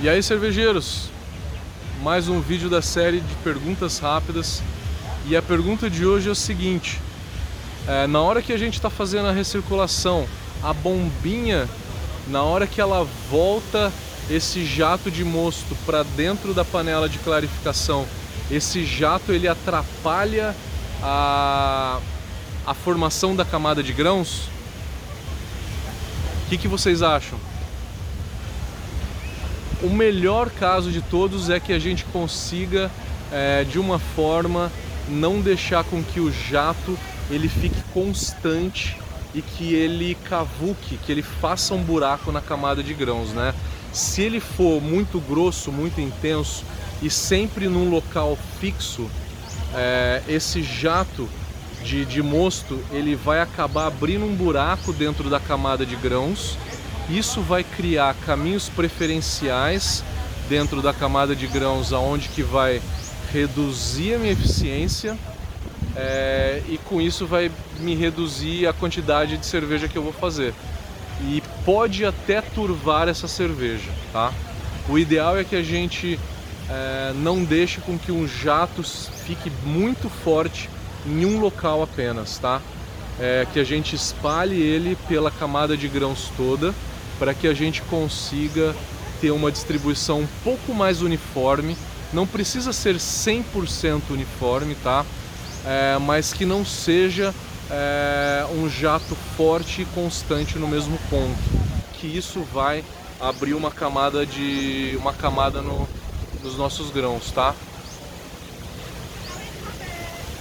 E aí, cervejeiros, mais um vídeo da série de perguntas rápidas. E a pergunta de hoje é o seguinte: é, na hora que a gente está fazendo a recirculação, a bombinha, na hora que ela volta esse jato de mosto para dentro da panela de clarificação, esse jato ele atrapalha a, a formação da camada de grãos? O que, que vocês acham? O melhor caso de todos é que a gente consiga, é, de uma forma, não deixar com que o jato ele fique constante e que ele cavuque, que ele faça um buraco na camada de grãos, né? Se ele for muito grosso, muito intenso e sempre num local fixo, é, esse jato de, de mosto ele vai acabar abrindo um buraco dentro da camada de grãos isso vai criar caminhos preferenciais dentro da camada de grãos, aonde que vai reduzir a minha eficiência é, e com isso vai me reduzir a quantidade de cerveja que eu vou fazer. E pode até turvar essa cerveja, tá? O ideal é que a gente é, não deixe com que um jato fique muito forte em um local apenas, tá? É, que a gente espalhe ele pela camada de grãos toda para que a gente consiga ter uma distribuição um pouco mais uniforme. Não precisa ser 100% uniforme, tá? É, mas que não seja é, um jato forte e constante no mesmo ponto. Que isso vai abrir uma camada de uma camada no, nos nossos grãos, tá?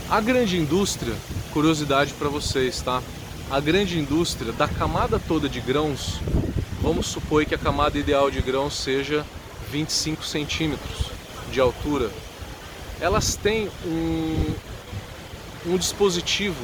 A grande indústria, curiosidade para vocês, tá? A grande indústria da camada toda de grãos, Vamos supor que a camada ideal de grãos seja 25 centímetros de altura. Elas têm um, um dispositivo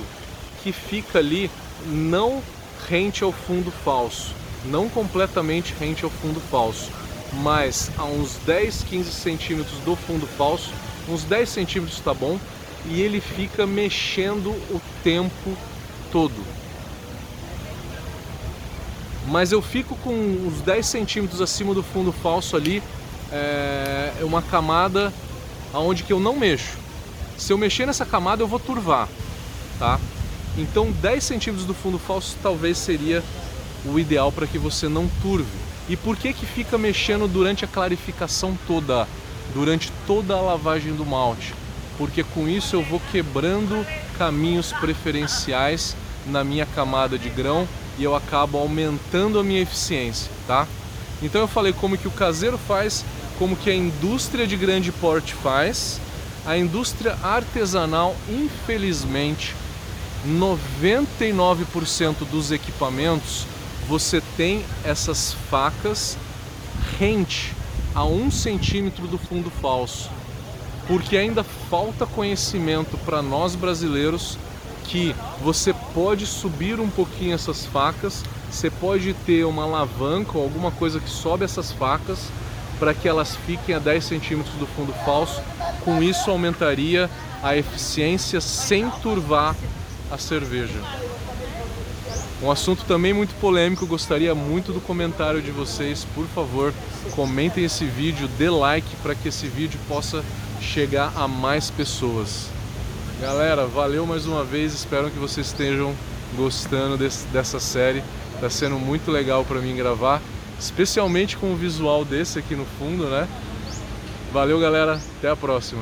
que fica ali não rente ao fundo falso, não completamente rente ao fundo falso, mas a uns 10, 15 centímetros do fundo falso, uns 10 centímetros está bom, e ele fica mexendo o tempo todo mas eu fico com uns 10 centímetros acima do fundo falso ali, é uma camada aonde que eu não mexo. Se eu mexer nessa camada eu vou turvar, tá? Então 10 centímetros do fundo falso talvez seria o ideal para que você não turve. E por que que fica mexendo durante a clarificação toda, durante toda a lavagem do malte? Porque com isso eu vou quebrando caminhos preferenciais na minha camada de grão e eu acabo aumentando a minha eficiência, tá? Então eu falei como que o caseiro faz, como que a indústria de grande porte faz. A indústria artesanal, infelizmente, 99% dos equipamentos você tem essas facas rente a um centímetro do fundo falso, porque ainda falta conhecimento para nós brasileiros que você pode subir um pouquinho essas facas, você pode ter uma alavanca ou alguma coisa que sobe essas facas para que elas fiquem a 10 centímetros do fundo falso. Com isso aumentaria a eficiência sem turvar a cerveja. Um assunto também muito polêmico, gostaria muito do comentário de vocês. Por favor, comentem esse vídeo, dê like para que esse vídeo possa chegar a mais pessoas. Galera, valeu mais uma vez, espero que vocês estejam gostando desse, dessa série. Tá sendo muito legal para mim gravar, especialmente com o visual desse aqui no fundo, né? Valeu, galera, até a próxima.